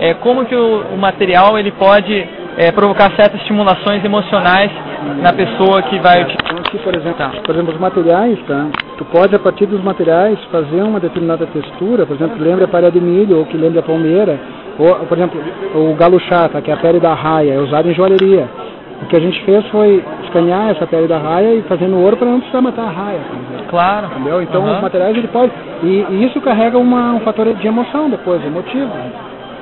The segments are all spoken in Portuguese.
é, como que o, o material ele pode é, provocar certas estimulações emocionais na pessoa que vai utilizar. Então aqui, por exemplo, por exemplo, os materiais, tá? Tu pode a partir dos materiais fazer uma determinada textura, por exemplo, que lembre a palha de milho ou que lembre a palmeira, ou, por exemplo, o galo chata, que é a pele da raia, é usado em joalheria. O que a gente fez foi escanear essa pele da raia e fazer no ouro para não precisar matar a raia. Claro. Entendeu? Então Uhum. os materiais ele pode. E, e isso carrega uma, um fator de emoção depois, emotivo.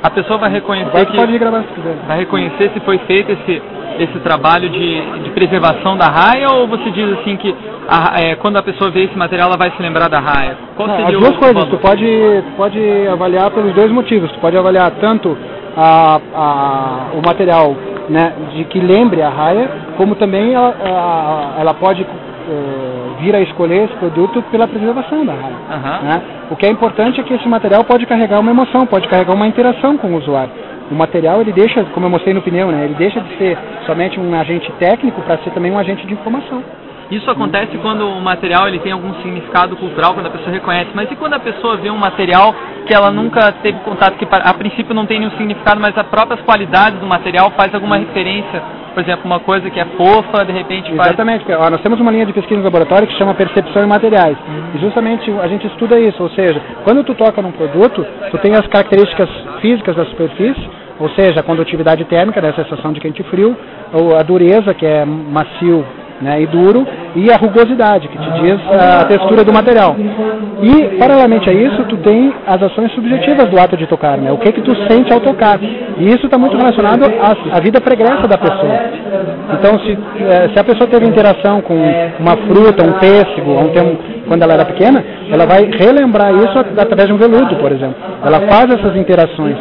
A pessoa vai reconhecer que pode gravar se quiser. vai reconhecer se foi feito esse esse trabalho de, de preservação da raia ou você diz assim que a- é, quando a pessoa vê esse material ela vai se lembrar da raia? Qual Não, as duas coisas, valor? tu pode, pode avaliar pelos dois motivos. Tu pode avaliar tanto a, a- o material né, de que lembre a raia, como também ela, a- ela pode eh, vir a escolher esse produto pela preservação da raia. Aham. né? O que é importante é que esse material pode carregar uma emoção, pode carregar uma interação com o usuário. O material ele deixa, como eu mostrei no pneu, né, ele deixa de ser somente um agente técnico para ser também um agente de informação. Isso acontece quando o material ele tem algum significado cultural, quando a pessoa reconhece. Mas e quando a pessoa vê um material que ela nunca teve contato, que a princípio não tem nenhum significado, mas as próprias qualidades do material faz alguma referência? Por exemplo, uma coisa que é fofa, de repente faz... Exatamente, nós temos uma linha de pesquisa no laboratório que chama percepção em materiais. E justamente a gente estuda isso, ou seja, quando tu toca num produto, tu tem as características físicas da superfície, ou seja, a condutividade térmica, né, a sensação de quente e frio, ou a dureza, que é macio né, e duro, e a rugosidade, que te diz a textura do material. E, paralelamente a isso, tu tem as ações subjetivas do ato de tocar, né, o que que tu sente ao tocar. E isso está muito relacionado à, à vida pregressa da pessoa. Então, se, eh, se a pessoa teve interação com uma fruta, um pêssego, um termo, quando ela era pequena, ela vai relembrar isso at- através de um veludo, por exemplo. Ela faz essas interações.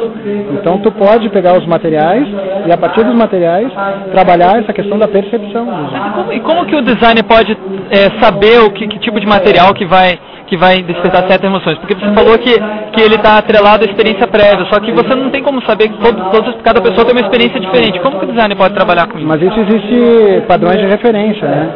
Então, tu pode pegar os materiais e, a partir dos materiais, trabalhar essa questão da percepção. E como, e como que o designer pode é, saber o que, que tipo de material que vai que vai despertar certas emoções? Porque você falou que, que ele está atrelado à experiência prévia, só que você não tem como saber que todo, todos, cada pessoa tem uma experiência diferente. Como que o designer pode trabalhar com isso? Mas isso existe padrões de referência, né?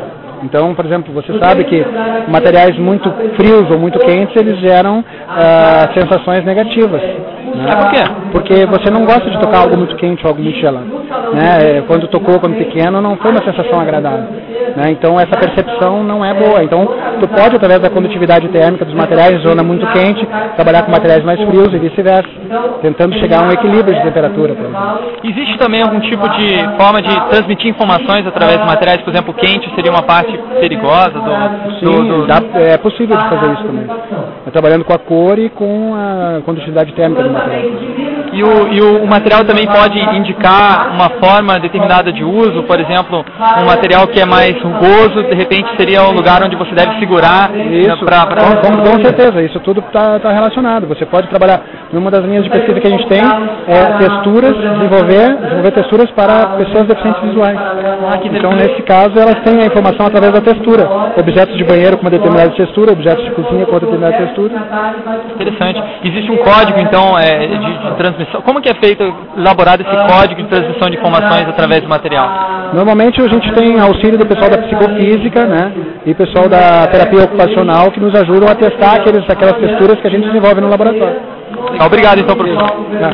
Então, por exemplo, você sabe que materiais muito frios ou muito quentes, eles geram ah, sensações negativas. Né? Ah, por quê? Porque você não gosta de tocar algo muito quente ou algo muito gelado. Né? É, Quando tocou quando pequeno, não foi uma sensação agradável. Né? Então, essa percepção não é boa. Então, tu pode, através da condutividade térmica dos materiais, zona muito quente, trabalhar com materiais mais frios e vice-versa, tentando chegar a um equilíbrio de temperatura. Por exemplo. Existe também algum tipo de forma de transmitir informações através de materiais, por exemplo, quente seria uma parte perigosa do, do, Sim, do- dá- é possível de fazer isso também. É trabalhando com a cor e com a condutividade térmica do material. E, o, e o, o material também pode indicar uma forma determinada de uso, por exemplo, um material que é mais rugoso, de repente seria o lugar onde você deve segurar Isso, pra, pra- com, com- certeza, isso tudo está relacionado. Você pode trabalhar, uma das linhas de pesquisa que a gente tem é texturas, desenvolver, desenvolver texturas para pessoas deficientes visuais. que Então, nesse caso, elas têm a informação através da textura. Objetos de banheiro com uma determinada textura, objetos de cozinha com outra determinada textura. Interessante. Existe um código, então, é, de, de transmissão. Como que é feito, elaborado esse código de transmissão de informações através do material? Normalmente a gente tem auxílio do pessoal da psicofísica, né? E pessoal da terapia ocupacional que nos ajudam a testar aqueles, aquelas texturas que a gente desenvolve no laboratório. Obrigado, então, professor. Tá.